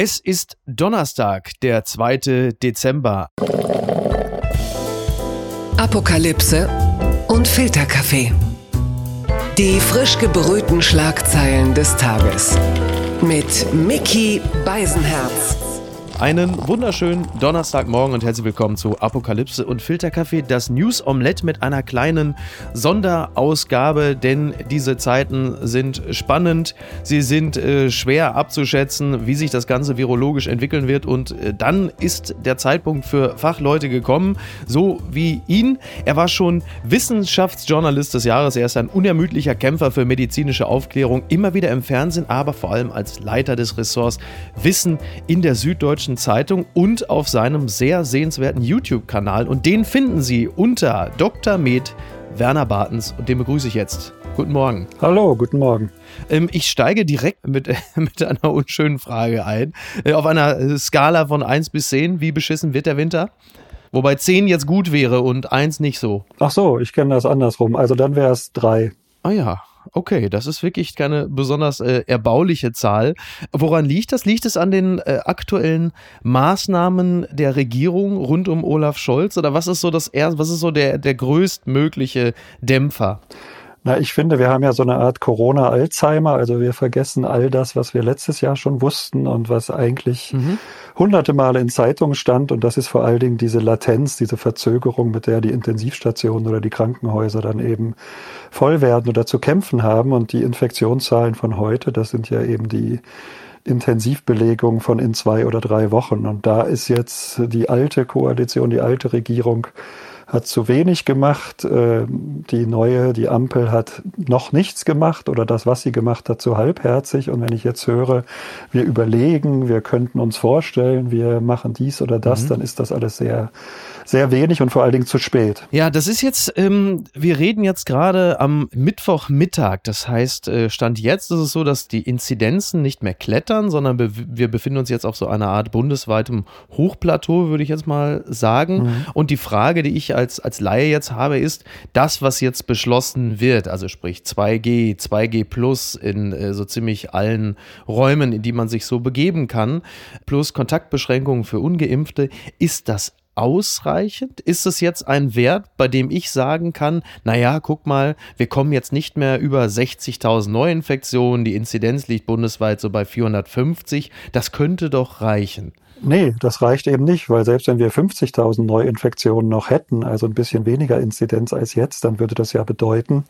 Es ist Donnerstag, der 2. Dezember. Apokalypse und Filterkaffee. Die frisch gebrühten Schlagzeilen des Tages. Mit Mickey Beisenherz. Einen wunderschönen Donnerstagmorgen und herzlich willkommen zu Apokalypse und Filterkaffee, das News Omelette mit einer kleinen Sonderausgabe, denn diese Zeiten sind spannend, sie sind äh, schwer abzuschätzen, wie sich das Ganze virologisch entwickeln wird und äh, dann ist der Zeitpunkt für Fachleute gekommen, so wie ihn. Er war schon Wissenschaftsjournalist des Jahres, er ist ein unermüdlicher Kämpfer für medizinische Aufklärung, immer wieder im Fernsehen, aber vor allem als Leiter des Ressorts Wissen in der Süddeutschen Süddeutschen Zeitung und auf seinem sehr sehenswerten YouTube-Kanal. Und den finden Sie unter Dr. Med Werner Bartens und den begrüße ich jetzt. Guten Morgen. Hallo, guten Morgen. Ähm, ich steige direkt mit, mit einer unschönen Frage ein. Äh, auf einer Skala von 1 bis 10, wie beschissen wird der Winter? Wobei 10 jetzt gut wäre und 1 nicht so. Ach so, ich kenne das andersrum. Also dann wäre es 3. Ah ja, Okay, das ist wirklich keine besonders äh, erbauliche Zahl. Woran liegt das? Liegt es an den äh, aktuellen Maßnahmen der Regierung rund um Olaf Scholz oder was ist so das was ist so der, der größtmögliche Dämpfer? Na, ich finde, wir haben ja so eine Art Corona-Alzheimer. Also wir vergessen all das, was wir letztes Jahr schon wussten und was eigentlich mhm. hunderte Male in Zeitungen stand. Und das ist vor allen Dingen diese Latenz, diese Verzögerung, mit der die Intensivstationen oder die Krankenhäuser dann eben voll werden oder zu kämpfen haben. Und die Infektionszahlen von heute, das sind ja eben die Intensivbelegung von in zwei oder drei Wochen. Und da ist jetzt die alte Koalition, die alte Regierung hat zu wenig gemacht. Äh, die neue, die Ampel hat noch nichts gemacht oder das, was sie gemacht hat, zu halbherzig. Und wenn ich jetzt höre, wir überlegen, wir könnten uns vorstellen, wir machen dies oder das, mhm. dann ist das alles sehr sehr wenig und vor allen Dingen zu spät. Ja, das ist jetzt, ähm, wir reden jetzt gerade am Mittwochmittag. Das heißt, äh, Stand jetzt ist es so, dass die Inzidenzen nicht mehr klettern, sondern be wir befinden uns jetzt auf so einer Art bundesweitem Hochplateau, würde ich jetzt mal sagen. Mhm. Und die Frage, die ich als, als Laie jetzt habe, ist, das, was jetzt beschlossen wird, also sprich 2G, 2G plus in äh, so ziemlich allen Räumen, in die man sich so begeben kann, plus Kontaktbeschränkungen für Ungeimpfte, ist das ausreichend? Ist es jetzt ein Wert, bei dem ich sagen kann, naja, guck mal, wir kommen jetzt nicht mehr über 60.000 Neuinfektionen, die Inzidenz liegt bundesweit so bei 450, das könnte doch reichen. Nee, das reicht eben nicht, weil selbst wenn wir 50.000 Neuinfektionen noch hätten, also ein bisschen weniger Inzidenz als jetzt, dann würde das ja bedeuten,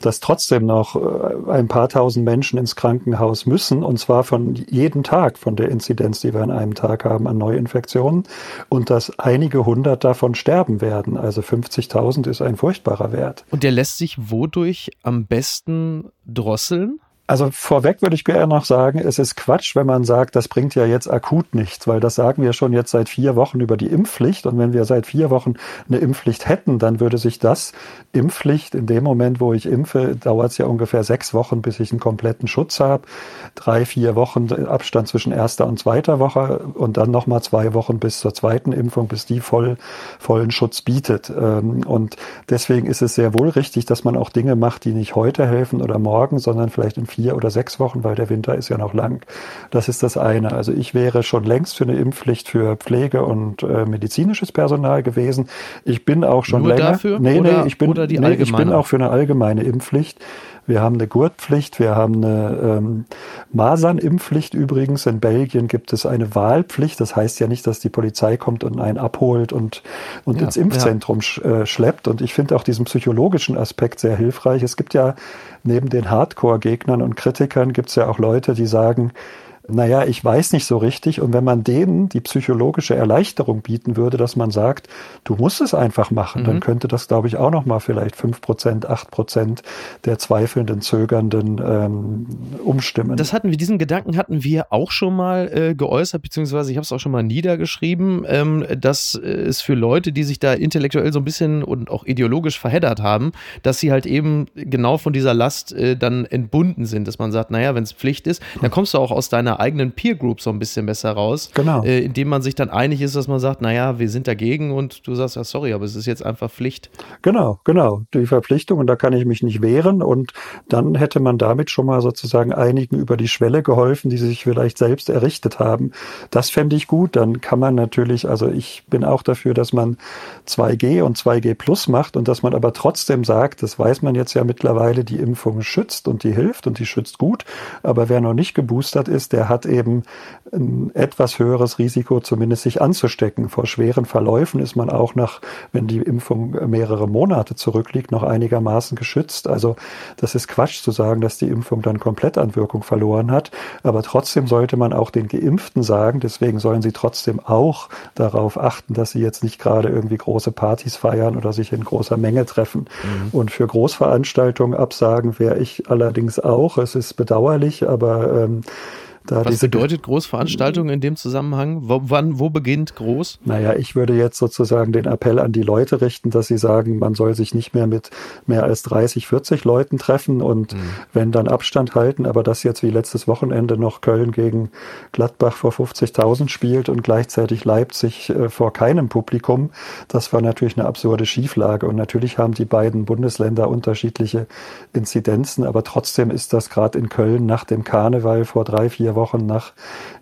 dass trotzdem noch äh, ein paar tausend Menschen ins Krankenhaus müssen, und zwar von jedem Tag von der Inzidenz, die wir an einem Tag haben an Neuinfektionen, und dass einige hundert davon sterben werden. Also 50.000 ist ein furchtbarer Wert. Und der lässt sich wodurch am besten drosseln? Also vorweg würde ich gerne noch sagen, es ist Quatsch, wenn man sagt, das bringt ja jetzt akut nichts, weil das sagen wir schon jetzt seit vier Wochen über die Impfpflicht. Und wenn wir seit vier Wochen eine Impfpflicht hätten, dann würde sich das Impfpflicht in dem Moment, wo ich impfe, dauert es ja ungefähr sechs Wochen, bis ich einen kompletten Schutz habe. Drei, vier Wochen Abstand zwischen erster und zweiter Woche und dann nochmal zwei Wochen bis zur zweiten Impfung, bis die voll, vollen Schutz bietet. Ähm, und deswegen ist es sehr wohl richtig, dass man auch Dinge macht, die nicht heute helfen oder morgen, sondern vielleicht in vier vier oder sechs Wochen, weil der Winter ist ja noch lang. Das ist das eine. Also ich wäre schon längst für eine Impfpflicht für Pflege und äh, medizinisches Personal gewesen. Ich bin auch schon Nur länger. Dafür? Nee, oder, nee, ich bin, nee, ich bin auch für eine allgemeine Impfpflicht. Wir haben eine Gurtpflicht, wir haben eine ähm, Masernimpfpflicht übrigens. In Belgien gibt es eine Wahlpflicht. Das heißt ja nicht, dass die Polizei kommt und einen abholt und, und ja, ins Impfzentrum ja. äh, schleppt. Und ich finde auch diesen psychologischen Aspekt sehr hilfreich. Es gibt ja neben den Hardcore-Gegnern und Kritikern gibt es ja auch Leute, die sagen, naja, ich weiß nicht so richtig. Und wenn man denen die psychologische Erleichterung bieten würde, dass man sagt, du musst es einfach machen, mhm. dann könnte das, glaube ich, auch nochmal vielleicht fünf Prozent, acht Prozent der zweifelnden, zögernden ähm, umstimmen. Das hatten wir, diesen Gedanken hatten wir auch schon mal äh, geäußert, beziehungsweise ich habe es auch schon mal niedergeschrieben, ähm, dass es für Leute, die sich da intellektuell so ein bisschen und auch ideologisch verheddert haben, dass sie halt eben genau von dieser Last äh, dann entbunden sind, dass man sagt, naja, wenn es Pflicht ist, dann kommst du auch aus deiner eigenen Peer Group so ein bisschen besser raus. Genau. Äh, indem man sich dann einig ist, dass man sagt, naja, wir sind dagegen und du sagst, ja, sorry, aber es ist jetzt einfach Pflicht. Genau, genau. Die Verpflichtung und da kann ich mich nicht wehren und dann hätte man damit schon mal sozusagen einigen über die Schwelle geholfen, die sie sich vielleicht selbst errichtet haben. Das fände ich gut. Dann kann man natürlich, also ich bin auch dafür, dass man 2G und 2G Plus macht und dass man aber trotzdem sagt, das weiß man jetzt ja mittlerweile, die Impfung schützt und die hilft und die schützt gut. Aber wer noch nicht geboostert ist, der hat eben ein etwas höheres Risiko, zumindest sich anzustecken. Vor schweren Verläufen ist man auch nach, wenn die Impfung mehrere Monate zurückliegt, noch einigermaßen geschützt. Also das ist Quatsch zu sagen, dass die Impfung dann komplett an Wirkung verloren hat. Aber trotzdem sollte man auch den Geimpften sagen, deswegen sollen sie trotzdem auch darauf achten, dass sie jetzt nicht gerade irgendwie große Partys feiern oder sich in großer Menge treffen. Mhm. Und für Großveranstaltungen absagen wäre ich allerdings auch. Es ist bedauerlich, aber ähm, da Was bedeutet Großveranstaltung in dem Zusammenhang? Wo, wann, wo beginnt groß? Naja, ich würde jetzt sozusagen den Appell an die Leute richten, dass sie sagen, man soll sich nicht mehr mit mehr als 30, 40 Leuten treffen und mhm. wenn dann Abstand halten, aber das jetzt wie letztes Wochenende noch Köln gegen Gladbach vor 50.000 spielt und gleichzeitig Leipzig äh, vor keinem Publikum, das war natürlich eine absurde Schieflage und natürlich haben die beiden Bundesländer unterschiedliche Inzidenzen, aber trotzdem ist das gerade in Köln nach dem Karneval vor drei, vier vier Wochen nach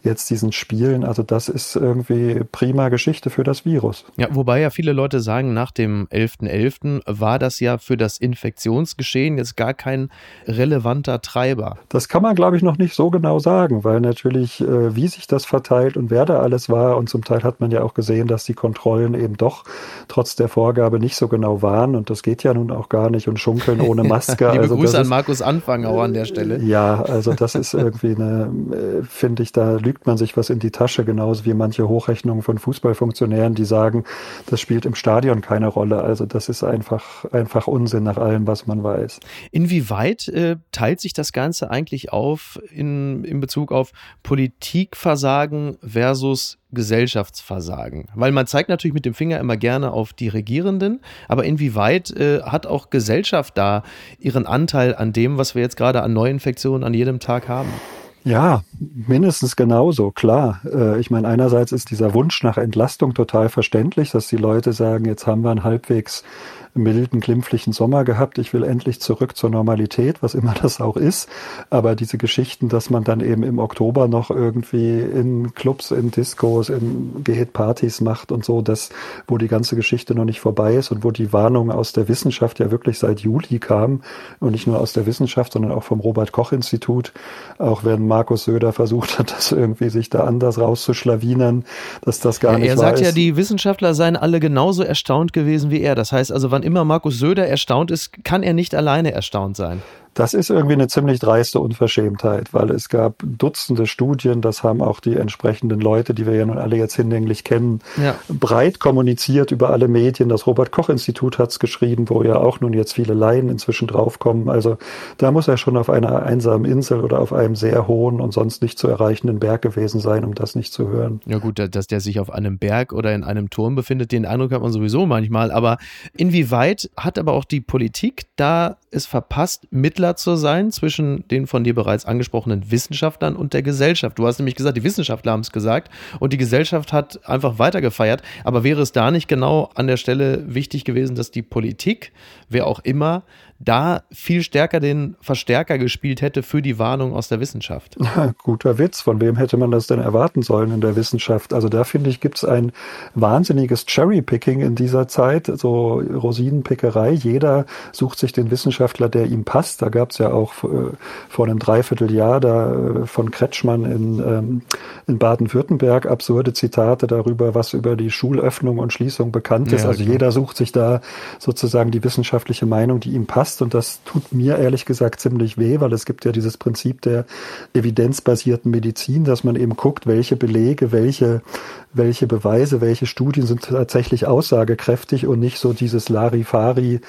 jetzt diesen Spielen. Also das ist irgendwie prima Geschichte für das Virus. Ja, wobei ja viele Leute sagen, nach dem 11.11. .11. war das ja für das Infektionsgeschehen jetzt gar kein relevanter Treiber. Das kann man, glaube ich, noch nicht so genau sagen, weil natürlich, äh, wie sich das verteilt und wer da alles war und zum Teil hat man ja auch gesehen, dass die Kontrollen eben doch trotz der Vorgabe nicht so genau waren und das geht ja nun auch gar nicht und schunkeln ohne Maske. Liebe also Grüße an Markus Anfang auch an der Stelle. Ja, also das ist irgendwie eine äh, finde ich, da lügt man sich was in die Tasche, genauso wie manche Hochrechnungen von Fußballfunktionären, die sagen, das spielt im Stadion keine Rolle. Also das ist einfach, einfach Unsinn nach allem, was man weiß. Inwieweit äh, teilt sich das Ganze eigentlich auf in, in Bezug auf Politikversagen versus Gesellschaftsversagen? Weil man zeigt natürlich mit dem Finger immer gerne auf die Regierenden, aber inwieweit äh, hat auch Gesellschaft da ihren Anteil an dem, was wir jetzt gerade an Neuinfektionen an jedem Tag haben? Ja, mindestens genauso, klar. Äh, ich meine, einerseits ist dieser Wunsch nach Entlastung total verständlich, dass die Leute sagen, jetzt haben wir ein halbwegs milden, glimpflichen Sommer gehabt. Ich will endlich zurück zur Normalität, was immer das auch ist. Aber diese Geschichten, dass man dann eben im Oktober noch irgendwie in Clubs, in Discos, in Geht-Partys macht und so, das, wo die ganze Geschichte noch nicht vorbei ist und wo die Warnung aus der Wissenschaft ja wirklich seit Juli kam und nicht nur aus der Wissenschaft, sondern auch vom Robert-Koch-Institut, auch wenn Markus Söder versucht hat, das irgendwie sich da anders rauszuschlawinern, dass das gar ja, nicht Er sagt ja, die Wissenschaftler seien alle genauso erstaunt gewesen wie er. Das heißt also, wann immer Markus Söder erstaunt ist, kann er nicht alleine erstaunt sein. Das ist irgendwie eine ziemlich dreiste Unverschämtheit, weil es gab Dutzende Studien, das haben auch die entsprechenden Leute, die wir ja nun alle jetzt hinlänglich kennen, ja. breit kommuniziert über alle Medien. Das Robert Koch Institut hat es geschrieben, wo ja auch nun jetzt viele Laien inzwischen draufkommen. Also da muss er schon auf einer einsamen Insel oder auf einem sehr hohen und sonst nicht zu erreichenden Berg gewesen sein, um das nicht zu hören. Ja gut, dass der sich auf einem Berg oder in einem Turm befindet, den Eindruck hat man sowieso manchmal. Aber inwieweit hat aber auch die Politik da es verpasst, Mittler zu sein zwischen den von dir bereits angesprochenen Wissenschaftlern und der Gesellschaft. Du hast nämlich gesagt, die Wissenschaftler haben es gesagt und die Gesellschaft hat einfach weitergefeiert. Aber wäre es da nicht genau an der Stelle wichtig gewesen, dass die Politik, wer auch immer, da viel stärker den Verstärker gespielt hätte für die Warnung aus der Wissenschaft. Ja, guter Witz. Von wem hätte man das denn erwarten sollen in der Wissenschaft? Also da finde ich, gibt es ein wahnsinniges Cherry-Picking in dieser Zeit, so Rosinenpickerei. Jeder sucht sich den Wissenschaftler, der ihm passt. Da gab es ja auch äh, vor einem Dreivierteljahr da äh, von Kretschmann in, ähm, in Baden-Württemberg absurde Zitate darüber, was über die Schulöffnung und Schließung bekannt ist. Ja, also genau. jeder sucht sich da sozusagen die wissenschaftliche Meinung, die ihm passt passt. Und das tut mir ehrlich gesagt ziemlich weh, weil es gibt ja dieses Prinzip der evidenzbasierten Medizin, dass man eben guckt, welche Belege, welche welche Beweise, welche Studien sind tatsächlich aussagekräftig und nicht so dieses Larifari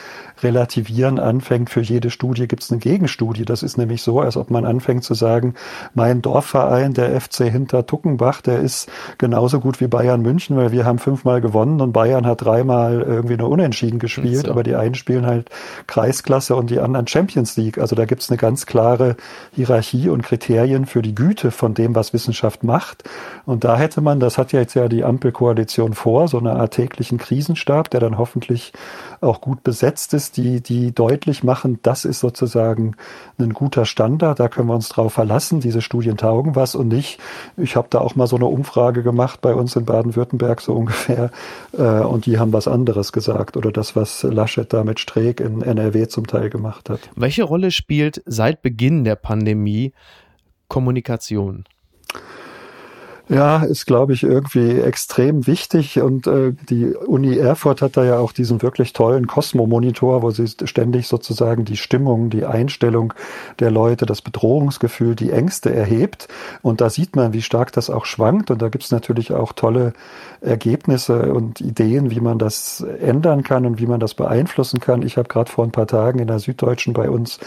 relativieren anfängt. Für jede Studie gibt es eine Gegenstudie. Das ist nämlich so, als ob man anfängt zu sagen, mein Dorfverein, der FC Hinter Tuckenbach, der ist genauso gut wie Bayern München, weil wir haben fünfmal gewonnen und Bayern hat dreimal irgendwie nur unentschieden gespielt, so. aber die einen spielen halt Kreisklasse und die anderen Champions League. Also da gibt es eine ganz klare Hierarchie und Kriterien für die Güte von dem, was Wissenschaft macht. Und da hätte man, das hat ja jetzt ja die Ampelkoalition vor, so eine Art täglichen Krisenstab, der dann hoffentlich auch gut besetzt ist, die, die deutlich machen, das ist sozusagen ein guter Standard, da können wir uns drauf verlassen, diese Studien taugen was und nicht, ich habe da auch mal so eine Umfrage gemacht bei uns in Baden-Württemberg so ungefähr äh, und die haben was anderes gesagt oder das, was Laschet da mit Streeck in NRW zum Teil gemacht hat. Welche Rolle spielt seit Beginn der Pandemie Kommunikation? Ja, ist, glaube ich, irgendwie extrem wichtig. Und äh, die Uni Erfurt hat da ja auch diesen wirklich tollen Cosmo-Monitor, wo sie ständig sozusagen die Stimmung, die Einstellung der Leute, das Bedrohungsgefühl, die Ängste erhebt. Und da sieht man, wie stark das auch schwankt. Und da gibt's natürlich auch tolle Ergebnisse und Ideen, wie man das ändern kann und wie man das beeinflussen kann. Ich habe gerade vor ein paar Tagen in der Süddeutschen bei uns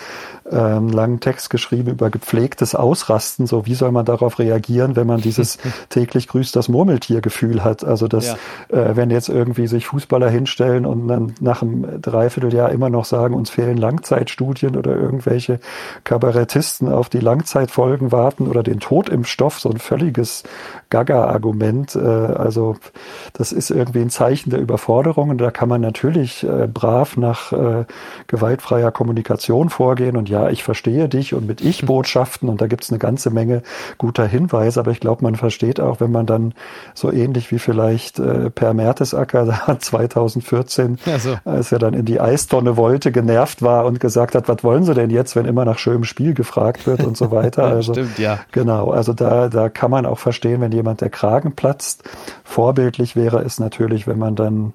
äh, einen langen Text geschrieben über gepflegtes Ausrasten. So, wie soll man darauf reagieren, wenn man dieses täglich grüßt das Murmeltier-Gefühl hat. Also dass, ja. äh, wenn jetzt irgendwie sich Fußballer hinstellen und dann nach einem Dreivierteljahr immer noch sagen, uns fehlen Langzeitstudien oder irgendwelche Kabarettisten auf die Langzeitfolgen warten oder den Tod im Stoff, so ein völliges Gaga-Argument. Äh, also das ist irgendwie ein Zeichen der Überforderung und da kann man natürlich äh, brav nach äh, gewaltfreier Kommunikation vorgehen und ja, ich verstehe dich und mit Ich-Botschaften und da gibt es eine ganze Menge guter Hinweise, aber ich glaube, man versteht auch, wenn man dann so ähnlich wie vielleicht äh, Per Mertesacker da 2014, ja, so. als er dann in die Eistonne wollte, genervt war und gesagt hat, was wollen Sie denn jetzt, wenn immer nach schönem Spiel gefragt wird und so weiter. Also, Stimmt, ja. Genau, also da, da kann man auch verstehen, wenn jemand der Kragen platzt. Vorbildlich wäre es natürlich, wenn man dann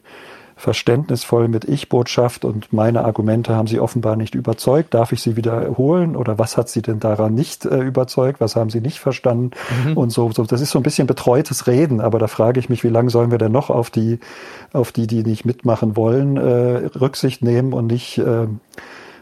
verständnisvoll mit Ich-Botschaft und meine Argumente haben Sie offenbar nicht überzeugt. Darf ich sie wiederholen oder was hat Sie denn daran nicht äh, überzeugt? Was haben Sie nicht verstanden? Mhm. Und so, so, das ist so ein bisschen betreutes Reden, aber da frage ich mich, wie lange sollen wir denn noch auf die, auf die, die nicht mitmachen wollen, äh, Rücksicht nehmen und nicht äh,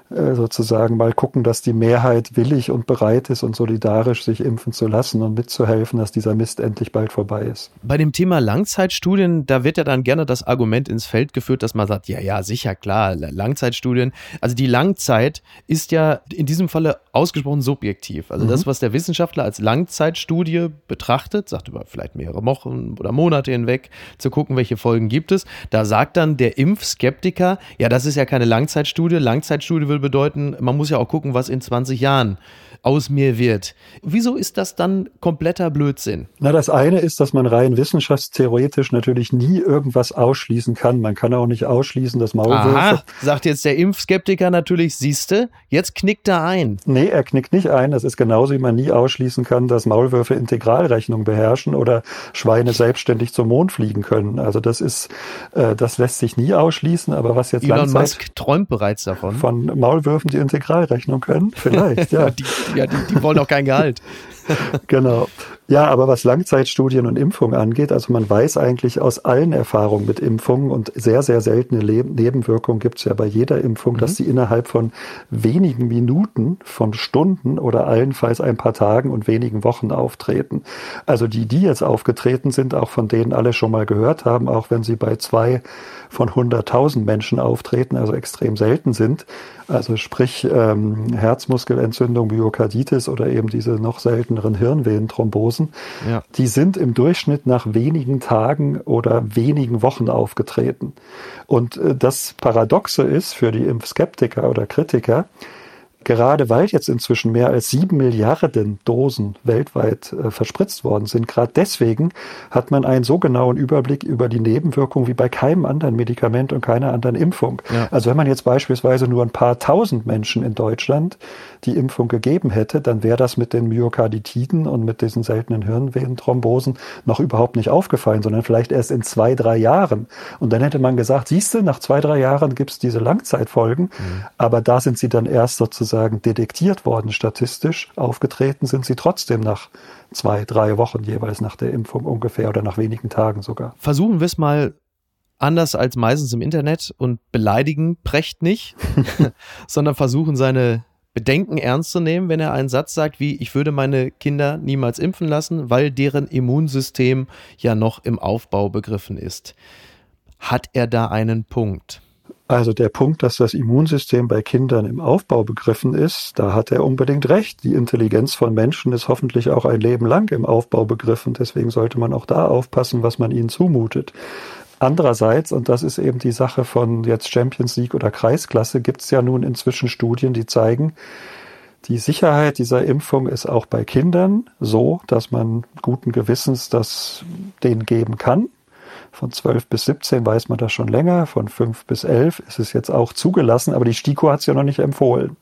sozusagen mal gucken, dass die Mehrheit willig und bereit ist und solidarisch sich impfen zu lassen und mitzuhelfen, dass dieser Mist endlich bald vorbei ist. Bei dem Thema Langzeitstudien, da wird ja dann gerne das Argument ins Feld geführt, dass man sagt, ja, ja, sicher, klar, Langzeitstudien. Also die Langzeit ist ja in diesem Falle ausgesprochen subjektiv. Also mhm. das, was der Wissenschaftler als Langzeitstudie betrachtet, sagt über vielleicht mehrere Wochen oder Monate hinweg, zu gucken, welche Folgen gibt es. Da sagt dann der Impfskeptiker, ja, das ist ja keine Langzeitstudie. Langzeitstudie will bedeuten, man muss ja auch gucken, was in 20 Jahren aus mir wird. Wieso ist das dann kompletter Blödsinn? Na, das eine ist, dass man rein wissenschaftstheoretisch natürlich nie irgendwas ausschließen kann. Man kann auch nicht ausschließen, dass Maulwürfe. Aha, sagt jetzt der Impfskeptiker natürlich, siehste, jetzt knickt er ein. Nee, er knickt nicht ein. Das ist genauso, wie man nie ausschließen kann, dass Maulwürfe Integralrechnung beherrschen oder Schweine selbstständig zum Mond fliegen können. Also das ist, äh, das lässt sich nie ausschließen. Aber was jetzt Elon Langzeit Musk träumt bereits davon. Von Maulwürfen, die Integralrechnung können? Vielleicht, ja. die, ja, die, die wollen auch kein Gehalt. genau. Ja, aber was Langzeitstudien und Impfungen angeht, also man weiß eigentlich aus allen Erfahrungen mit Impfungen und sehr, sehr seltene Le Nebenwirkungen gibt es ja bei jeder Impfung, mhm. dass sie innerhalb von wenigen Minuten, von Stunden oder allenfalls ein paar Tagen und wenigen Wochen auftreten. Also die, die jetzt aufgetreten sind, auch von denen alle schon mal gehört haben, auch wenn sie bei zwei von 100.000 Menschen auftreten, also extrem selten sind. Also sprich ähm, Herzmuskelentzündung, Myokarditis oder eben diese noch selteneren Hirnvenenthrombosen. Ja. Die sind im Durchschnitt nach wenigen Tagen oder wenigen Wochen aufgetreten. Und äh, das Paradoxe ist für die Impfskeptiker oder Kritiker, gerade weil jetzt inzwischen mehr als sieben Milliarden Dosen weltweit äh, verspritzt worden sind, gerade deswegen hat man einen so genauen Überblick über die Nebenwirkungen wie bei keinem anderen Medikament und keiner anderen Impfung. Ja. Also wenn man jetzt beispielsweise nur ein paar tausend Menschen in Deutschland die Impfung gegeben hätte, dann wäre das mit den Myokarditiden und mit diesen seltenen Hirnvenenthrombosen noch überhaupt nicht aufgefallen, sondern vielleicht erst in zwei, drei Jahren. Und dann hätte man gesagt, siehst du, nach zwei, drei Jahren gibt es diese Langzeitfolgen, mhm. aber da sind sie dann erst sozusagen sozusagen detektiert worden statistisch. Aufgetreten sind sie trotzdem nach zwei, drei Wochen jeweils nach der Impfung ungefähr oder nach wenigen Tagen sogar. Versuchen wir es mal anders als meistens im Internet und beleidigen Precht nicht, sondern versuchen seine Bedenken ernst zu nehmen, wenn er einen Satz sagt wie, ich würde meine Kinder niemals impfen lassen, weil deren Immunsystem ja noch im Aufbau begriffen ist. Hat er da einen Punkt? Also der Punkt, dass das Immunsystem bei Kindern im Aufbau begriffen ist, da hat er unbedingt recht. Die Intelligenz von Menschen ist hoffentlich auch ein Leben lang im Aufbau begriffen. Deswegen sollte man auch da aufpassen, was man ihnen zumutet. Andererseits, und das ist eben die Sache von jetzt Champions League oder Kreisklasse, gibt es ja nun inzwischen Studien, die zeigen, die Sicherheit dieser Impfung ist auch bei Kindern so, dass man guten Gewissens das denen geben kann. Von 12 bis 17 weiß man das schon länger, von 5 bis 11 ist es jetzt auch zugelassen, aber die STIKO hat es ja noch nicht empfohlen.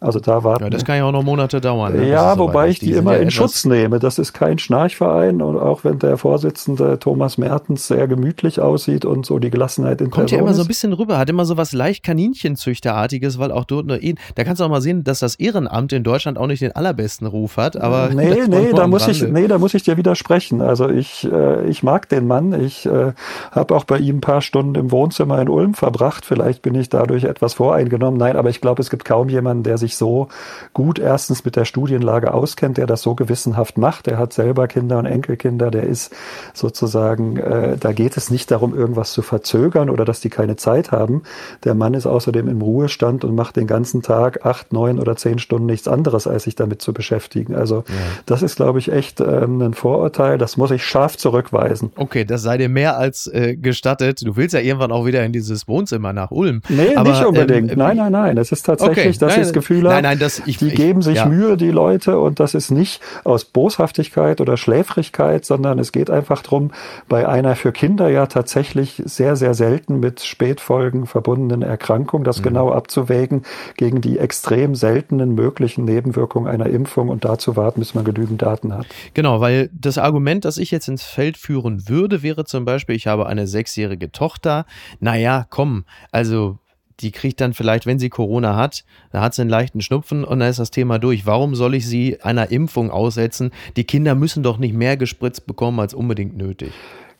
Also da warten. Ja, das kann ja auch noch Monate dauern. Ne? Ja, wobei ich die, die immer ja in Schutz nehme. Das ist kein Schnarchverein und auch wenn der Vorsitzende Thomas Mertens sehr gemütlich aussieht und so die Gelassenheit in Kommt Person ja immer ist. so ein bisschen rüber, hat immer so was leicht Kaninchenzüchterartiges, weil auch dort nur, da kannst du auch mal sehen, dass das Ehrenamt in Deutschland auch nicht den allerbesten Ruf hat, aber. Nee, nee, da muss ich, nee, da muss ich dir widersprechen. Also ich, äh, ich mag den Mann. Ich äh, habe auch bei ihm ein paar Stunden im Wohnzimmer in Ulm verbracht. Vielleicht bin ich dadurch etwas voreingenommen. Nein, aber ich glaube, es gibt kaum jemanden, der sich sich so gut erstens mit der Studienlage auskennt, der das so gewissenhaft macht. Der hat selber Kinder und Enkelkinder, der ist sozusagen, äh, da geht es nicht darum, irgendwas zu verzögern oder dass die keine Zeit haben. Der Mann ist außerdem im Ruhestand und macht den ganzen Tag acht, neun oder zehn Stunden nichts anderes, als sich damit zu beschäftigen. Also ja. das ist, glaube ich, echt ähm, ein Vorurteil. Das muss ich scharf zurückweisen. Okay, das sei dir mehr als äh, gestattet. Du willst ja irgendwann auch wieder in dieses Wohnzimmer nach Ulm. Nee, Aber, nicht unbedingt. Ähm, nein, nein, nein. Es ist tatsächlich, okay, dass ich das Gefühl Schauspieler. Nein, nein, das, ich, die geben sich ja. Mühe, die Leute, und das ist nicht aus Boshaftigkeit oder Schläfrigkeit, sondern es geht einfach darum, bei einer für Kinder ja tatsächlich sehr, sehr selten mit Spätfolgen verbundenen Erkrankung, das mhm. genau abzuwägen gegen die extrem seltenen möglichen Nebenwirkungen einer Impfung und dazu warten, bis man genügend Daten hat. Genau, weil das Argument, das ich jetzt ins Feld führen würde, wäre zum Beispiel, ich habe eine sechsjährige Tochter. Naja, komm, also die kriegt dann vielleicht, wenn sie Corona hat, da hat sie einen leichten Schnupfen und dann ist das Thema durch. Warum soll ich sie einer Impfung aussetzen? Die Kinder müssen doch nicht mehr gespritzt bekommen als unbedingt nötig.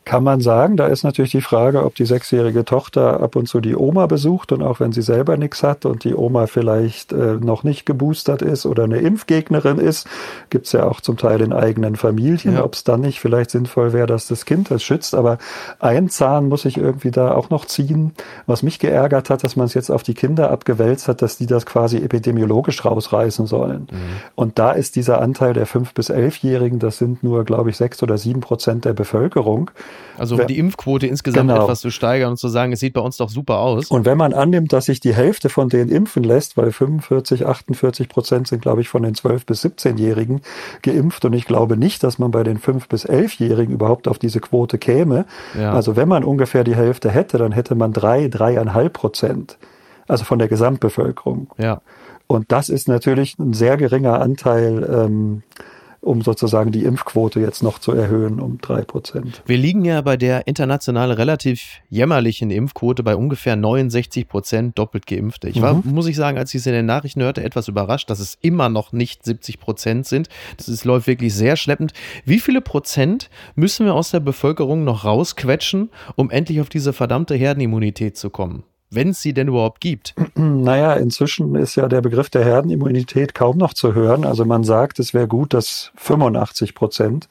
Kann man sagen, da ist natürlich die Frage, ob die sechsjährige Tochter ab und zu die Oma besucht und auch wenn sie selber nichts hat und die Oma vielleicht äh, noch nicht geboostert ist oder eine Impfgegnerin ist, gibt's ja auch zum Teil in eigenen Familien, ja. ob es dann nicht vielleicht sinnvoll wäre, dass das Kind das schützt. Aber ein Zahn muss ich irgendwie da auch noch ziehen. Was mich geärgert hat, dass man es jetzt auf die Kinder abgewälzt hat, dass die das quasi epidemiologisch rausreißen sollen. Mhm. Und da ist dieser Anteil der fünf bis elfjährigen, das sind nur, glaube ich, sechs oder sieben Prozent der Bevölkerung. Also um die Impfquote insgesamt genau. etwas zu steigern und zu sagen, es sieht bei uns doch super aus. Und wenn man annimmt, dass sich die Hälfte von denen impfen lässt, weil 45, 48 Prozent sind, glaube ich, von den 12- bis 17-Jährigen geimpft und ich glaube nicht, dass man bei den 5- bis 11-Jährigen überhaupt auf diese Quote käme. Ja. Also wenn man ungefähr die Hälfte hätte, dann hätte man drei, dreieinhalb Prozent. Also von der Gesamtbevölkerung. Ja. Und das ist natürlich ein sehr geringer Anteil ähm, um sozusagen die Impfquote jetzt noch zu erhöhen um drei Prozent. Wir liegen ja bei der international relativ jämmerlichen Impfquote bei ungefähr 69 Prozent doppelt Geimpfte. Ich war, mhm. muss ich sagen, als ich es in den Nachrichten hörte, etwas überrascht, dass es immer noch nicht 70 Prozent sind. Das ist, läuft wirklich sehr schleppend. Wie viele Prozent müssen wir aus der Bevölkerung noch rausquetschen, um endlich auf diese verdammte Herdenimmunität zu kommen? Wenn es sie denn überhaupt gibt? Naja, inzwischen ist ja der Begriff der Herdenimmunität kaum noch zu hören. Also man sagt, es wäre gut, dass 85 Prozent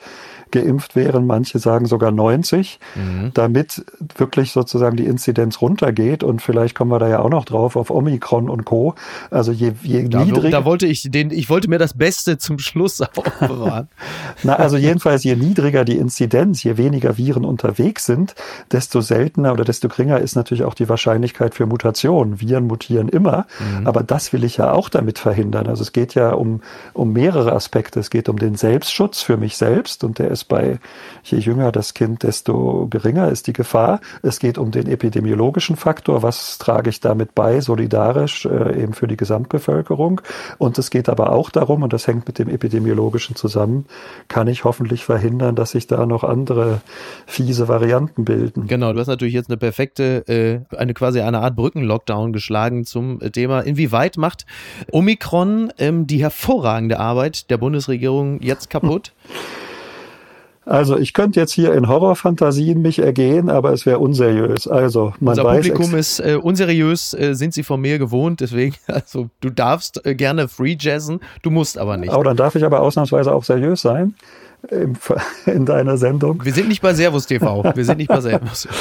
geimpft wären, manche sagen sogar 90, mhm. damit wirklich sozusagen die Inzidenz runtergeht und vielleicht kommen wir da ja auch noch drauf auf Omikron und Co. Also je, je da, niedriger. Da wollte ich den, ich wollte mir das Beste zum Schluss aufbewahren. Na, also jedenfalls je niedriger die Inzidenz, je weniger Viren unterwegs sind, desto seltener oder desto geringer ist natürlich auch die Wahrscheinlichkeit für Mutationen. Viren mutieren immer, mhm. aber das will ich ja auch damit verhindern. Also es geht ja um, um mehrere Aspekte. Es geht um den Selbstschutz für mich selbst und der ist ist bei je jünger das Kind, desto geringer ist die Gefahr. Es geht um den epidemiologischen Faktor. Was trage ich damit bei, solidarisch äh, eben für die Gesamtbevölkerung? Und es geht aber auch darum, und das hängt mit dem epidemiologischen zusammen, kann ich hoffentlich verhindern, dass sich da noch andere fiese Varianten bilden. Genau, du hast natürlich jetzt eine perfekte, äh, eine quasi eine Art Brückenlockdown geschlagen zum Thema, inwieweit macht Omikron ähm, die hervorragende Arbeit der Bundesregierung jetzt kaputt? Also ich könnte jetzt hier in Horrorfantasien mich ergehen, aber es wäre unseriös. Also man Unser weiß Publikum ist äh, unseriös, äh, sind sie von mir gewohnt, deswegen, also du darfst äh, gerne free jazzen, du musst aber nicht. Oh, dann darf ich aber ausnahmsweise auch seriös sein in deiner Sendung. Wir sind nicht bei Servus TV. Wir sind nicht bei Servus.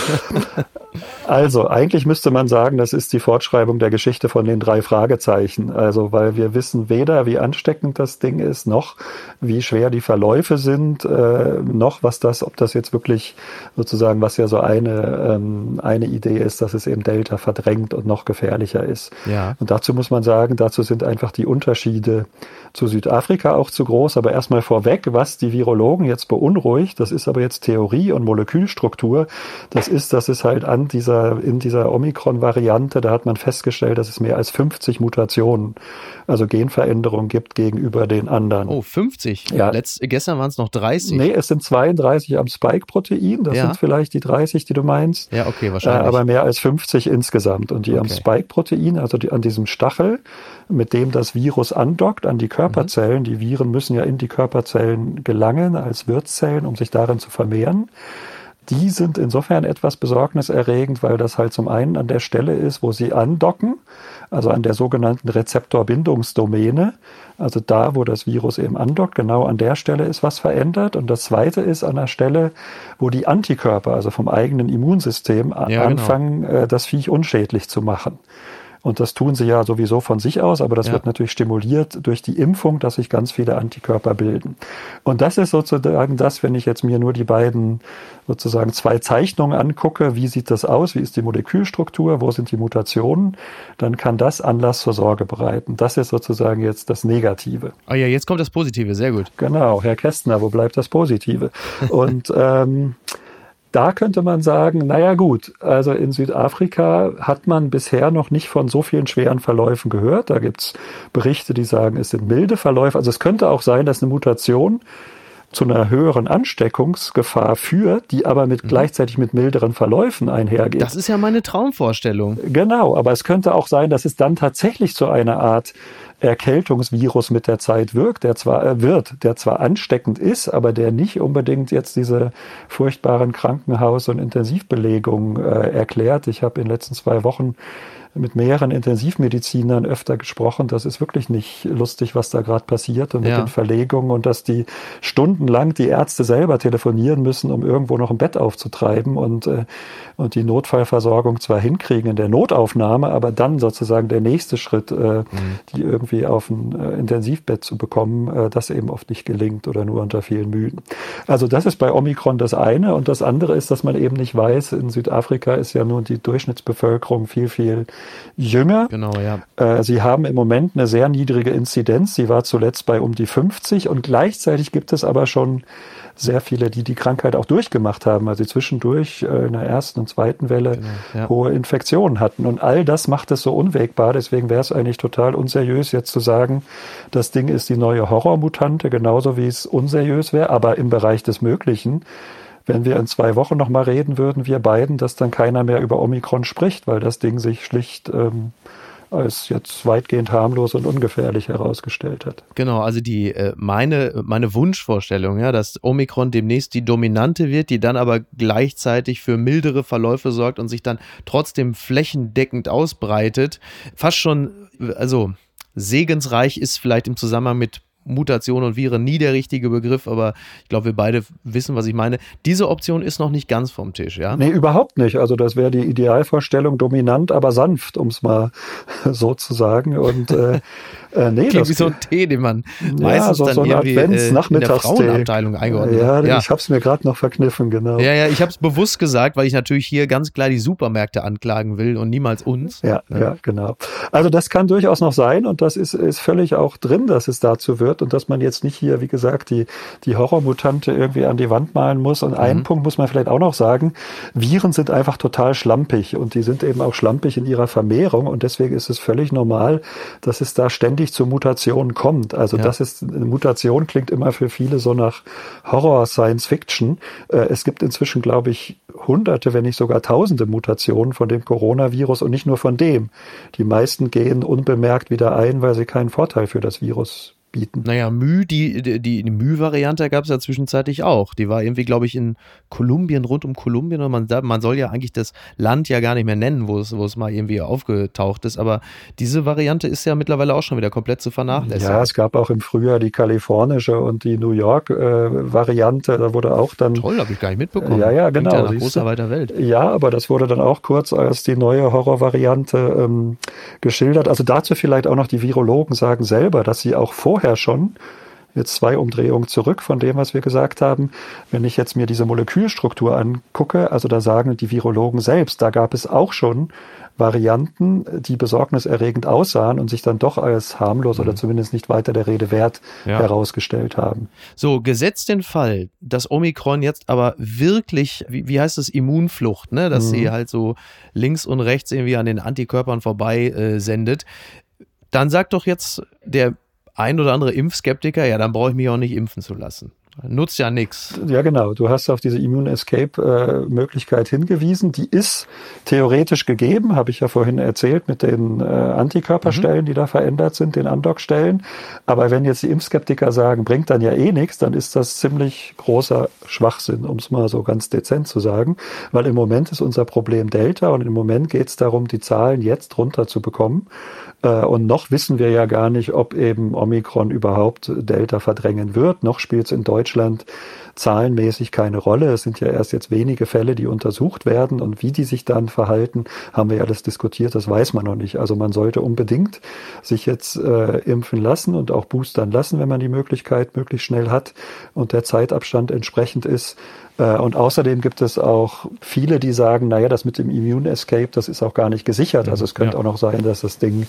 Also, eigentlich müsste man sagen, das ist die Fortschreibung der Geschichte von den drei Fragezeichen. Also, weil wir wissen weder, wie ansteckend das Ding ist, noch wie schwer die Verläufe sind, äh, noch was das, ob das jetzt wirklich sozusagen, was ja so eine, ähm, eine Idee ist, dass es eben Delta verdrängt und noch gefährlicher ist. Ja. Und dazu muss man sagen, dazu sind einfach die Unterschiede zu Südafrika auch zu groß. Aber erstmal vorweg, was die Virologen jetzt beunruhigt, das ist aber jetzt Theorie und Molekülstruktur, das ist, dass es halt an dieser, in dieser Omikron-Variante, da hat man festgestellt, dass es mehr als 50 Mutationen, also Genveränderungen gibt gegenüber den anderen. Oh, 50? Ja. Letzt, gestern waren es noch 30. Nee, es sind 32 am Spike-Protein, das ja. sind vielleicht die 30, die du meinst. Ja, okay, wahrscheinlich. Äh, aber mehr als 50 insgesamt. Und die okay. am Spike-Protein, also die, an diesem Stachel, mit dem das Virus andockt an die Körperzellen. Die Viren müssen ja in die Körperzellen gelangen als Wirtszellen, um sich darin zu vermehren. Die sind insofern etwas besorgniserregend, weil das halt zum einen an der Stelle ist, wo sie andocken, also an der sogenannten Rezeptorbindungsdomäne, also da, wo das Virus eben andockt, genau an der Stelle ist was verändert. Und das zweite ist an der Stelle, wo die Antikörper, also vom eigenen Immunsystem, ja, genau. anfangen, genau. das Viech unschädlich zu machen. Und das tun sie ja sowieso von sich aus, aber das ja. wird natürlich stimuliert durch die Impfung, dass sich ganz viele Antikörper bilden. Und das ist sozusagen das, wenn ich jetzt mir nur die beiden sozusagen zwei Zeichnungen angucke, wie sieht das aus, wie ist die Molekülstruktur, wo sind die Mutationen, dann kann das Anlass zur Sorge bereiten. Das ist sozusagen jetzt das Negative. Ah ja, jetzt kommt das Positive, sehr gut. Genau, Herr Kästner, wo bleibt das Positive? Und ähm, da könnte man sagen, naja gut, also in Südafrika hat man bisher noch nicht von so vielen schweren Verläufen gehört. Da gibt's Berichte, die sagen, es sind milde Verläufe. Also es könnte auch sein, dass eine Mutation zu einer höheren Ansteckungsgefahr führt, die aber mit mhm. gleichzeitig mit milderen Verläufen einhergeht. Das ist ja meine Traumvorstellung. Genau, aber es könnte auch sein, dass es dann tatsächlich zu einer Art Erkältungsvirus mit der Zeit wirkt, der zwar äh, wird, der zwar ansteckend ist, aber der nicht unbedingt jetzt diese furchtbaren Krankenhaus- und Intensivbelegungen äh, erklärt. Ich habe in den letzten zwei Wochen mit mehreren Intensivmedizinern öfter gesprochen. Das ist wirklich nicht lustig, was da gerade passiert und mit ja. den Verlegungen und dass die stundenlang die Ärzte selber telefonieren müssen, um irgendwo noch ein Bett aufzutreiben und, äh, und die Notfallversorgung zwar hinkriegen in der Notaufnahme, aber dann sozusagen der nächste Schritt, äh, mhm. die irgendwie auf ein äh, Intensivbett zu bekommen, äh, das eben oft nicht gelingt oder nur unter vielen Mühen. Also das ist bei Omikron das eine und das andere ist, dass man eben nicht weiß, in Südafrika ist ja nun die Durchschnittsbevölkerung viel, viel jünger. Genau, ja. Äh, sie haben im Moment eine sehr niedrige Inzidenz. Sie war zuletzt bei um die 50 und gleichzeitig gibt es aber schon sehr viele, die die Krankheit auch durchgemacht haben, also zwischendurch äh, in der ersten und zweiten Welle genau, ja. hohe Infektionen hatten. Und all das macht es so unwägbar. Deswegen wäre es eigentlich total unseriös, jetzt zu sagen, das Ding ist die neue Horrormutante, genauso wie es unseriös wäre, aber im Bereich des Möglichen wenn wir in zwei Wochen nochmal reden würden, wir beiden, dass dann keiner mehr über Omikron spricht, weil das Ding sich schlicht ähm, als jetzt weitgehend harmlos und ungefährlich herausgestellt hat. Genau, also die äh, meine meine Wunschvorstellung, ja, dass Omikron demnächst die dominante wird, die dann aber gleichzeitig für mildere Verläufe sorgt und sich dann trotzdem flächendeckend ausbreitet, fast schon also segensreich ist vielleicht im Zusammenhang mit Mutation und Viren nie der richtige Begriff, aber ich glaube, wir beide wissen, was ich meine. Diese Option ist noch nicht ganz vom Tisch, ja? Nee, überhaupt nicht. Also das wäre die Idealvorstellung, dominant, aber sanft, um es mal so zu sagen. Und äh, Äh, nee, Klingt das wie so ein Tee, den man ja, meistens so, dann so irgendwie äh, in der Frauenabteilung eingeordnet ja, ja, ich habe es mir gerade noch verkniffen, genau. Ja, ja, ich habe es bewusst gesagt, weil ich natürlich hier ganz klar die Supermärkte anklagen will und niemals uns. Ja, ja, ja, genau. Also das kann durchaus noch sein und das ist, ist völlig auch drin, dass es dazu wird. Wird und dass man jetzt nicht hier, wie gesagt, die, die Horrormutante irgendwie an die Wand malen muss. Und mhm. einen Punkt muss man vielleicht auch noch sagen, Viren sind einfach total schlampig und die sind eben auch schlampig in ihrer Vermehrung und deswegen ist es völlig normal, dass es da ständig zu Mutationen kommt. Also ja. das ist, eine Mutation klingt immer für viele so nach Horror, Science Fiction. Äh, es gibt inzwischen, glaube ich, hunderte, wenn nicht sogar tausende Mutationen von dem Coronavirus und nicht nur von dem. Die meisten gehen unbemerkt wieder ein, weil sie keinen Vorteil für das Virus bieten. Naja, Mü, die, die, die Mü-Variante gab es ja zwischenzeitlich auch. Die war irgendwie, glaube ich, in Kolumbien, rund um Kolumbien. Und man, man soll ja eigentlich das Land ja gar nicht mehr nennen, wo es, wo es mal irgendwie aufgetaucht ist. Aber diese Variante ist ja mittlerweile auch schon wieder komplett zu vernachlässigen. Ja, es gab auch im Frühjahr die kalifornische und die New York-Variante. Äh, da wurde auch dann. Toll, habe ich gar nicht mitbekommen. Ja, ja, genau. Ja großer weiter Welt. Ja, aber das wurde dann auch kurz als die neue Horrorvariante ähm, geschildert. Also dazu vielleicht auch noch die Virologen sagen selber, dass sie auch vorher vorher schon, jetzt zwei Umdrehungen zurück von dem, was wir gesagt haben. Wenn ich jetzt mir diese Molekülstruktur angucke, also da sagen die Virologen selbst, da gab es auch schon Varianten, die besorgniserregend aussahen und sich dann doch als harmlos mhm. oder zumindest nicht weiter der Rede wert ja. herausgestellt haben. So, gesetzt den Fall, dass Omikron jetzt aber wirklich, wie, wie heißt es, Immunflucht, ne? dass mhm. sie halt so links und rechts irgendwie an den Antikörpern vorbei äh, sendet, dann sagt doch jetzt der ein oder andere Impfskeptiker, ja, dann brauche ich mich auch nicht impfen zu lassen. Nutzt ja nichts. Ja, genau. Du hast auf diese Immune Escape-Möglichkeit äh, hingewiesen. Die ist theoretisch gegeben, habe ich ja vorhin erzählt, mit den äh, Antikörperstellen, mhm. die da verändert sind, den Andockstellen. Aber wenn jetzt die Impfskeptiker sagen, bringt dann ja eh nichts, dann ist das ziemlich großer Schwachsinn, um es mal so ganz dezent zu sagen. Weil im Moment ist unser Problem Delta und im Moment geht es darum, die Zahlen jetzt runter zu bekommen. Äh, und noch wissen wir ja gar nicht, ob eben Omikron überhaupt Delta verdrängen wird. Noch spielt es in Deutschland zahlenmäßig keine Rolle. Es sind ja erst jetzt wenige Fälle, die untersucht werden und wie die sich dann verhalten, haben wir ja alles diskutiert, das weiß man noch nicht. Also man sollte unbedingt sich jetzt äh, impfen lassen und auch boostern lassen, wenn man die Möglichkeit möglichst schnell hat und der Zeitabstand entsprechend ist. Äh, und außerdem gibt es auch viele, die sagen, naja, das mit dem Immune Escape, das ist auch gar nicht gesichert. Also es könnte ja. auch noch sein, dass das Ding,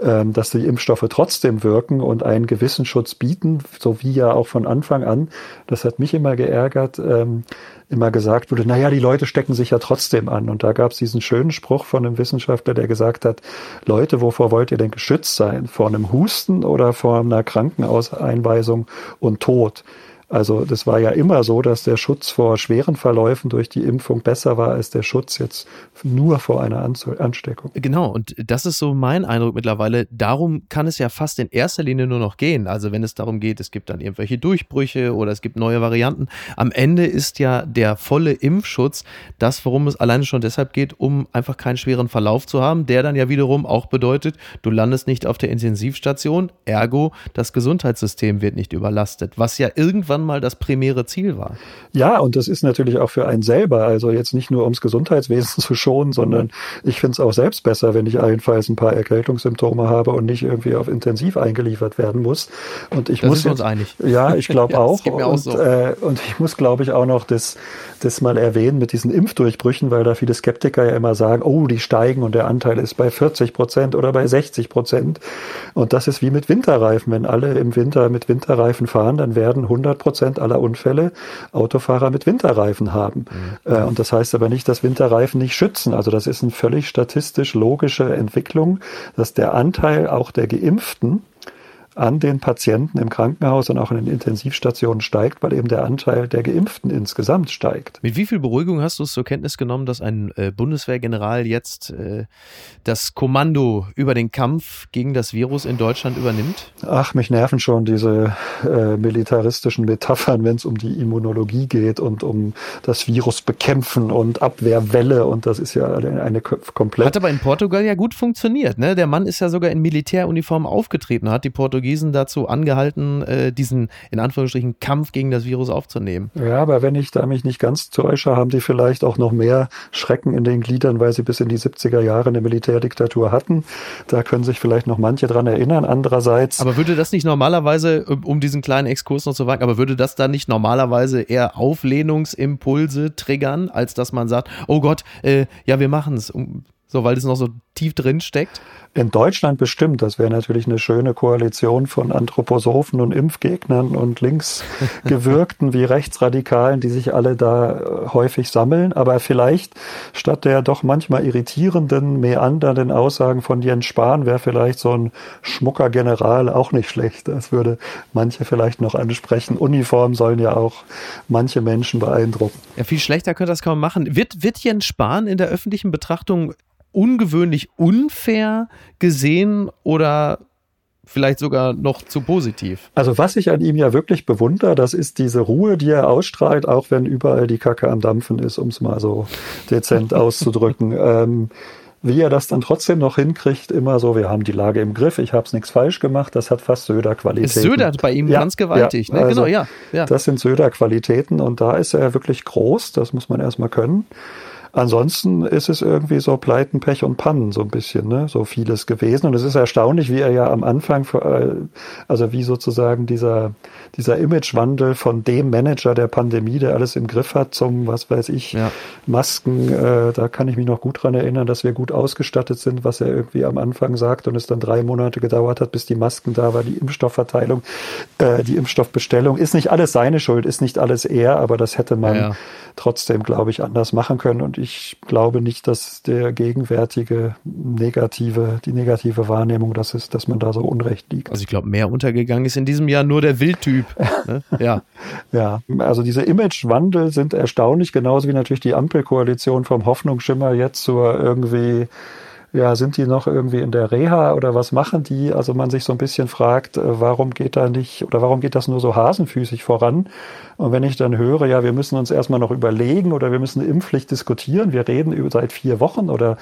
ähm, dass die Impfstoffe trotzdem wirken und einen gewissen Schutz bieten, so wie ja auch von Anfang an. Das hat mich immer geärgert. Ähm, immer gesagt wurde, naja, die Leute stecken sich ja trotzdem an. Und da gab es diesen schönen Spruch von einem Wissenschaftler, der gesagt hat, Leute, wovor wollt ihr denn geschützt sein? Vor einem Husten oder vor einer Krankenhauseinweisung und Tod? Also das war ja immer so, dass der Schutz vor schweren Verläufen durch die Impfung besser war als der Schutz jetzt nur vor einer Ansteckung. Genau, und das ist so mein Eindruck mittlerweile. Darum kann es ja fast in erster Linie nur noch gehen. Also wenn es darum geht, es gibt dann irgendwelche Durchbrüche oder es gibt neue Varianten. Am Ende ist ja der volle Impfschutz das, worum es alleine schon deshalb geht, um einfach keinen schweren Verlauf zu haben, der dann ja wiederum auch bedeutet, du landest nicht auf der Intensivstation, ergo das Gesundheitssystem wird nicht überlastet, was ja irgendwann irgendwann mal das primäre Ziel war. Ja, und das ist natürlich auch für einen selber, also jetzt nicht nur ums Gesundheitswesen zu schonen, sondern ich finde es auch selbst besser, wenn ich allenfalls ein paar Erkältungssymptome habe und nicht irgendwie auf Intensiv eingeliefert werden muss. Und ich das muss sind wir uns einig. Ja, ich glaube ja, auch. auch und, so. äh, und ich muss, glaube ich, auch noch das, das mal erwähnen mit diesen Impfdurchbrüchen, weil da viele Skeptiker ja immer sagen, oh, die steigen und der Anteil ist bei 40 Prozent oder bei 60 Prozent. Und das ist wie mit Winterreifen. Wenn alle im Winter mit Winterreifen fahren, dann werden 100 Prozent Prozent aller Unfälle Autofahrer mit Winterreifen haben. Mhm. Äh, und das heißt aber nicht, dass Winterreifen nicht schützen. Also das ist eine völlig statistisch logische Entwicklung, dass der Anteil auch der Geimpften an den Patienten im Krankenhaus und auch in den Intensivstationen steigt, weil eben der Anteil der Geimpften insgesamt steigt. Mit wie viel Beruhigung hast du es zur Kenntnis genommen, dass ein äh, Bundeswehrgeneral jetzt äh, das Kommando über den Kampf gegen das Virus in Deutschland übernimmt? Ach, mich nerven schon diese äh, militaristischen Metaphern, wenn es um die Immunologie geht und um das Virus bekämpfen und Abwehrwelle und das ist ja eine, eine komplett. Hat aber in Portugal ja gut funktioniert, ne? Der Mann ist ja sogar in Militäruniform aufgetreten, hat die Portugiesen Portugiesen dazu angehalten, äh, diesen in Anführungsstrichen Kampf gegen das Virus aufzunehmen. Ja, aber wenn ich da mich nicht ganz täusche, haben die vielleicht auch noch mehr Schrecken in den Gliedern, weil sie bis in die 70er Jahre eine Militärdiktatur hatten. Da können sich vielleicht noch manche dran erinnern. Andererseits. Aber würde das nicht normalerweise, um diesen kleinen Exkurs noch zu wagen, aber würde das dann nicht normalerweise eher Auflehnungsimpulse triggern, als dass man sagt, oh Gott, äh, ja, wir machen es, so weil es noch so tief drin steckt? In Deutschland bestimmt. Das wäre natürlich eine schöne Koalition von Anthroposophen und Impfgegnern und Linksgewirkten wie Rechtsradikalen, die sich alle da äh, häufig sammeln. Aber vielleicht statt der doch manchmal irritierenden, meandernden Aussagen von Jens Spahn wäre vielleicht so ein schmucker General auch nicht schlecht. Das würde manche vielleicht noch ansprechen. Uniformen sollen ja auch manche Menschen beeindrucken. Ja, viel schlechter könnte das kaum machen. Wird, wird Jens Spahn in der öffentlichen Betrachtung ungewöhnlich unfair gesehen oder vielleicht sogar noch zu positiv. Also was ich an ihm ja wirklich bewundere, das ist diese Ruhe, die er ausstrahlt, auch wenn überall die Kacke am Dampfen ist, um es mal so dezent auszudrücken. Ähm, wie er das dann trotzdem noch hinkriegt, immer so, wir haben die Lage im Griff, ich habe es nichts falsch gemacht, das hat fast Söder-Qualitäten. Es södert bei ihm ja, ganz gewaltig. Ja, ne? also genau, ja, ja. Das sind Söder-Qualitäten und da ist er wirklich groß, das muss man erstmal können. Ansonsten ist es irgendwie so Pleiten, Pech und Pannen so ein bisschen, ne? so vieles gewesen. Und es ist erstaunlich, wie er ja am Anfang, äh, also wie sozusagen dieser, dieser Imagewandel von dem Manager der Pandemie, der alles im Griff hat, zum, was weiß ich, ja. Masken, äh, da kann ich mich noch gut dran erinnern, dass wir gut ausgestattet sind, was er irgendwie am Anfang sagt und es dann drei Monate gedauert hat, bis die Masken da war, die Impfstoffverteilung, äh, die Impfstoffbestellung. Ist nicht alles seine Schuld, ist nicht alles er, aber das hätte man ja, ja. trotzdem, glaube ich, anders machen können. Und ich glaube nicht, dass der gegenwärtige negative, die negative Wahrnehmung das ist, dass man da so unrecht liegt. Also ich glaube, mehr untergegangen ist in diesem Jahr nur der Wildtyp. ne? Ja. ja, also diese Imagewandel sind erstaunlich, genauso wie natürlich die Ampelkoalition vom Hoffnungsschimmer jetzt zur irgendwie ja, sind die noch irgendwie in der Reha oder was machen die? Also man sich so ein bisschen fragt, äh, warum geht da nicht oder warum geht das nur so hasenfüßig voran? Und wenn ich dann höre, ja, wir müssen uns erstmal noch überlegen oder wir müssen Impfpflicht diskutieren, wir reden über seit vier Wochen oder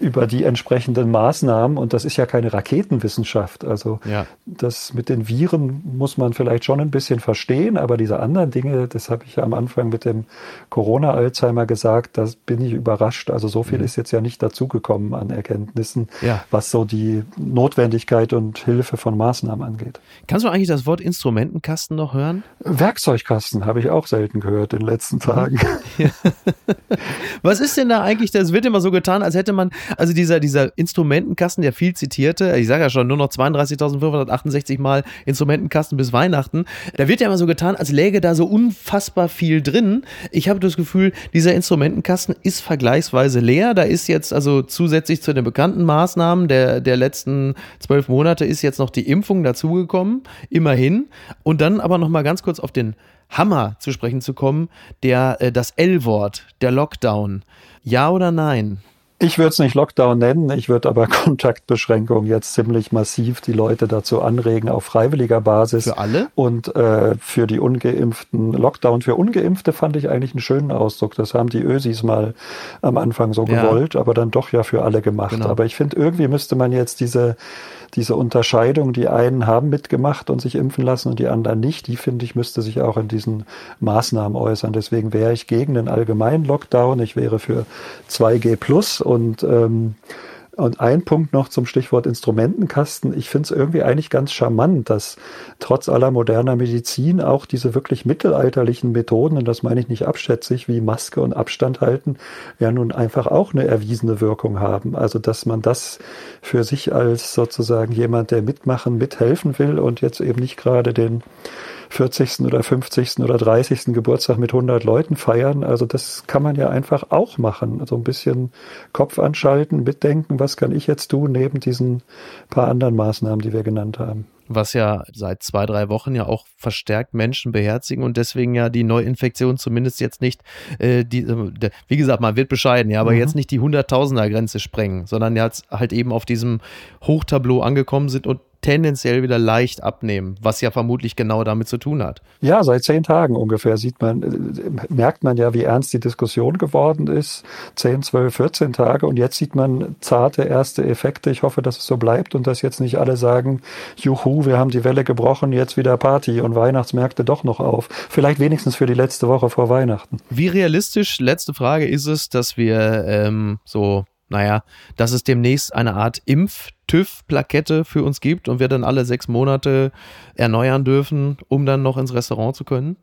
über die entsprechenden Maßnahmen. Und das ist ja keine Raketenwissenschaft. Also ja. das mit den Viren muss man vielleicht schon ein bisschen verstehen, aber diese anderen Dinge, das habe ich ja am Anfang mit dem Corona-Alzheimer gesagt, da bin ich überrascht. Also so viel mhm. ist jetzt ja nicht dazugekommen an Erkenntnissen, ja. was so die Notwendigkeit und Hilfe von Maßnahmen angeht. Kannst du eigentlich das Wort Instrumentenkasten noch hören? Werkzeugkasten habe ich auch selten gehört in den letzten Tagen. Ja. was ist denn da eigentlich? Das wird immer so getan, als hätte man also dieser, dieser Instrumentenkasten, der viel zitierte, ich sage ja schon, nur noch 32.568 Mal Instrumentenkasten bis Weihnachten, da wird ja immer so getan, als läge da so unfassbar viel drin. Ich habe das Gefühl, dieser Instrumentenkasten ist vergleichsweise leer. Da ist jetzt also zusätzlich zu den bekannten Maßnahmen der, der letzten zwölf Monate ist jetzt noch die Impfung dazugekommen, immerhin. Und dann aber noch mal ganz kurz auf den Hammer zu sprechen zu kommen, der äh, das L-Wort, der Lockdown. Ja oder nein? Ich würde es nicht Lockdown nennen, ich würde aber Kontaktbeschränkungen jetzt ziemlich massiv die Leute dazu anregen, auf freiwilliger Basis. Für alle? Und äh, für die Ungeimpften. Lockdown für Ungeimpfte fand ich eigentlich einen schönen Ausdruck. Das haben die Ösis mal am Anfang so ja. gewollt, aber dann doch ja für alle gemacht. Genau. Aber ich finde, irgendwie müsste man jetzt diese diese Unterscheidung, die einen haben mitgemacht und sich impfen lassen und die anderen nicht, die finde ich, müsste sich auch in diesen Maßnahmen äußern. Deswegen wäre ich gegen den allgemeinen Lockdown. Ich wäre für 2G plus und ähm, und ein Punkt noch zum Stichwort Instrumentenkasten. Ich finde es irgendwie eigentlich ganz charmant, dass trotz aller moderner Medizin auch diese wirklich mittelalterlichen Methoden, und das meine ich nicht abschätzig, wie Maske und Abstand halten, ja nun einfach auch eine erwiesene Wirkung haben. Also dass man das für sich als sozusagen jemand, der mitmachen, mithelfen will und jetzt eben nicht gerade den 40. oder 50. oder 30. Geburtstag mit 100 Leuten feiern. Also das kann man ja einfach auch machen. Also ein bisschen Kopf anschalten, mitdenken, was kann ich jetzt tun, neben diesen paar anderen Maßnahmen, die wir genannt haben was ja seit zwei, drei Wochen ja auch verstärkt Menschen beherzigen und deswegen ja die Neuinfektion zumindest jetzt nicht, äh, die, äh, wie gesagt, man wird bescheiden, ja, aber mhm. jetzt nicht die Hunderttausender-Grenze sprengen, sondern jetzt halt eben auf diesem Hochtableau angekommen sind und tendenziell wieder leicht abnehmen, was ja vermutlich genau damit zu tun hat. Ja, seit zehn Tagen ungefähr sieht man, äh, merkt man ja, wie ernst die Diskussion geworden ist. Zehn, zwölf, 14 Tage und jetzt sieht man zarte erste Effekte. Ich hoffe, dass es so bleibt und dass jetzt nicht alle sagen, juhu, wir haben die Welle gebrochen, jetzt wieder Party und Weihnachtsmärkte doch noch auf. Vielleicht wenigstens für die letzte Woche vor Weihnachten. Wie realistisch, letzte Frage, ist es, dass wir ähm, so naja, dass es demnächst eine Art Impf-TÜV-Plakette für uns gibt und wir dann alle sechs Monate erneuern dürfen, um dann noch ins Restaurant zu können?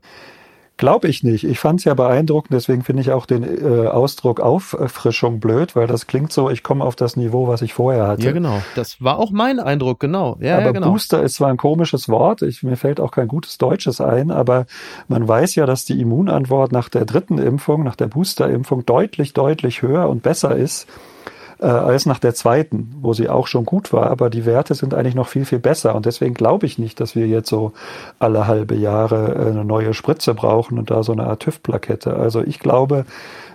Glaube ich nicht. Ich fand es ja beeindruckend, deswegen finde ich auch den äh, Ausdruck Auffrischung blöd, weil das klingt so, ich komme auf das Niveau, was ich vorher hatte. Ja, genau. Das war auch mein Eindruck, genau. Ja, aber ja, genau. Booster ist zwar ein komisches Wort, ich, mir fällt auch kein gutes Deutsches ein, aber man weiß ja, dass die Immunantwort nach der dritten Impfung, nach der Boosterimpfung deutlich, deutlich höher und besser ist äh, als nach der zweiten, wo sie auch schon gut war, aber die Werte sind eigentlich noch viel, viel besser. Und deswegen glaube ich nicht, dass wir jetzt so alle halbe Jahre äh, eine neue Spritze brauchen und da so eine Art TÜV-Plakette. Also ich glaube,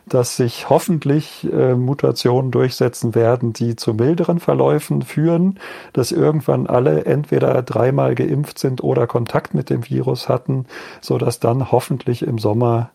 dass sich hoffentlich äh, Mutationen durchsetzen werden, die zu milderen Verläufen führen, dass irgendwann alle entweder dreimal geimpft sind oder Kontakt mit dem Virus hatten, so dass dann hoffentlich im Sommer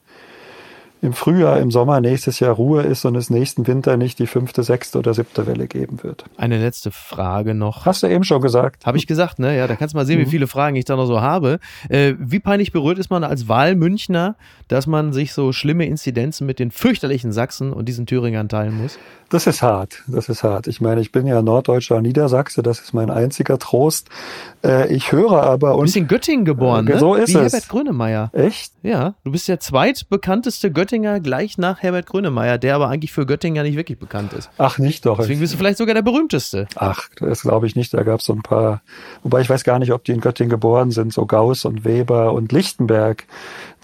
im Frühjahr, im Sommer nächstes Jahr Ruhe ist und es nächsten Winter nicht die fünfte, sechste oder siebte Welle geben wird. Eine letzte Frage noch. Hast du eben schon gesagt. Habe ich gesagt, ne? Ja, da kannst du mal sehen, mhm. wie viele Fragen ich da noch so habe. Äh, wie peinlich berührt ist man als Wahlmünchner, dass man sich so schlimme Inzidenzen mit den fürchterlichen Sachsen und diesen Thüringern teilen muss? Das ist hart, das ist hart. Ich meine, ich bin ja Norddeutscher Niedersachse, das ist mein einziger Trost. Äh, ich höre aber... Und, du bist in Göttingen geboren, äh, ne? So ist Wie es. Herbert Grönemeyer. Echt? Ja, du bist der zweitbekannteste Göttinger gleich nach Herbert Grönemeyer, der aber eigentlich für Göttingen ja nicht wirklich bekannt ist. Ach, nicht doch. Deswegen bist du vielleicht sogar der berühmteste. Ach, das glaube ich nicht. Da gab es so ein paar... Wobei ich weiß gar nicht, ob die in Göttingen geboren sind. So Gauss und Weber und Lichtenberg.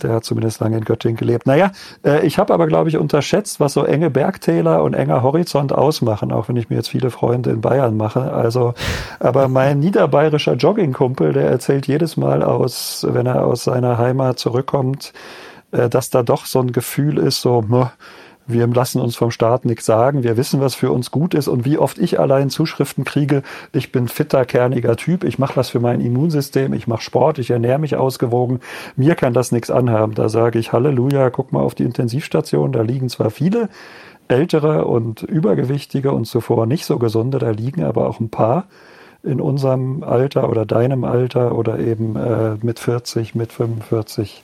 Der hat zumindest lange in Göttingen gelebt. Naja, äh, ich habe aber, glaube ich, unterschätzt, was so enge Bergtäler und enger Horizont ausmachen, auch wenn ich mir jetzt viele Freunde in Bayern mache. Also, aber mein niederbayerischer Joggingkumpel, der erzählt jedes Mal aus, wenn er aus seiner Heimat zurückkommt, dass da doch so ein Gefühl ist, so, wir lassen uns vom Staat nichts sagen, wir wissen, was für uns gut ist und wie oft ich allein Zuschriften kriege, ich bin fitter, kerniger Typ, ich mache was für mein Immunsystem, ich mache Sport, ich ernähre mich ausgewogen, mir kann das nichts anhaben. Da sage ich, Halleluja, guck mal auf die Intensivstation, da liegen zwar viele ältere und übergewichtige und zuvor nicht so gesunde, da liegen aber auch ein paar in unserem Alter oder deinem Alter oder eben äh, mit 40, mit 45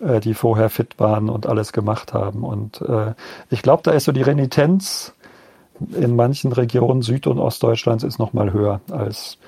äh, die vorher fit waren und alles gemacht haben. Und äh, ich glaube, da ist so die Renitenz in manchen Regionen Süd- und Ostdeutschlands ist noch mal höher als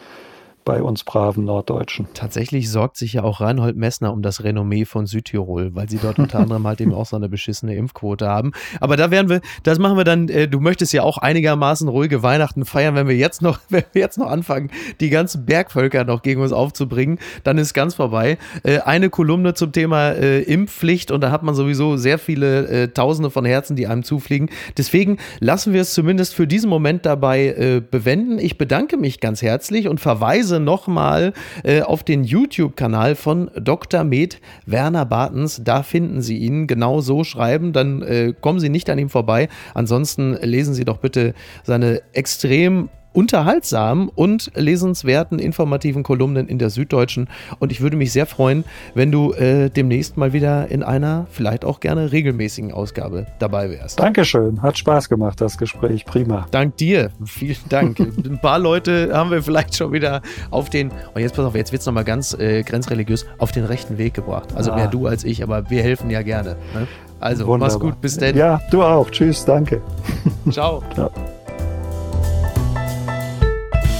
bei uns braven Norddeutschen. Tatsächlich sorgt sich ja auch Reinhold Messner um das Renommee von Südtirol, weil sie dort unter anderem halt eben auch so eine beschissene Impfquote haben. Aber da werden wir, das machen wir dann, äh, du möchtest ja auch einigermaßen ruhige Weihnachten feiern, wenn wir jetzt noch, wenn wir jetzt noch anfangen, die ganzen Bergvölker noch gegen uns aufzubringen, dann ist ganz vorbei. Äh, eine Kolumne zum Thema äh, Impfpflicht und da hat man sowieso sehr viele äh, Tausende von Herzen, die einem zufliegen. Deswegen lassen wir es zumindest für diesen Moment dabei äh, bewenden. Ich bedanke mich ganz herzlich und verweise Hinweise nochmal äh, auf den YouTube-Kanal von Dr. Med Werner Bartens. Da finden Sie ihn genau so schreiben, dann äh, kommen Sie nicht an ihm vorbei. Ansonsten lesen Sie doch bitte seine extrem unterhaltsamen und lesenswerten, informativen Kolumnen in der Süddeutschen. Und ich würde mich sehr freuen, wenn du äh, demnächst mal wieder in einer vielleicht auch gerne regelmäßigen Ausgabe dabei wärst. Dankeschön. Hat Spaß gemacht, das Gespräch. Prima. Dank dir. Vielen Dank. Ein paar Leute haben wir vielleicht schon wieder auf den, und jetzt pass auf, jetzt wird es nochmal ganz äh, grenzreligiös, auf den rechten Weg gebracht. Also ah. mehr du als ich, aber wir helfen ja gerne. Ne? Also, Wunderbar. mach's gut. Bis denn. Ja, du auch. Tschüss. Danke. Ciao. Ciao.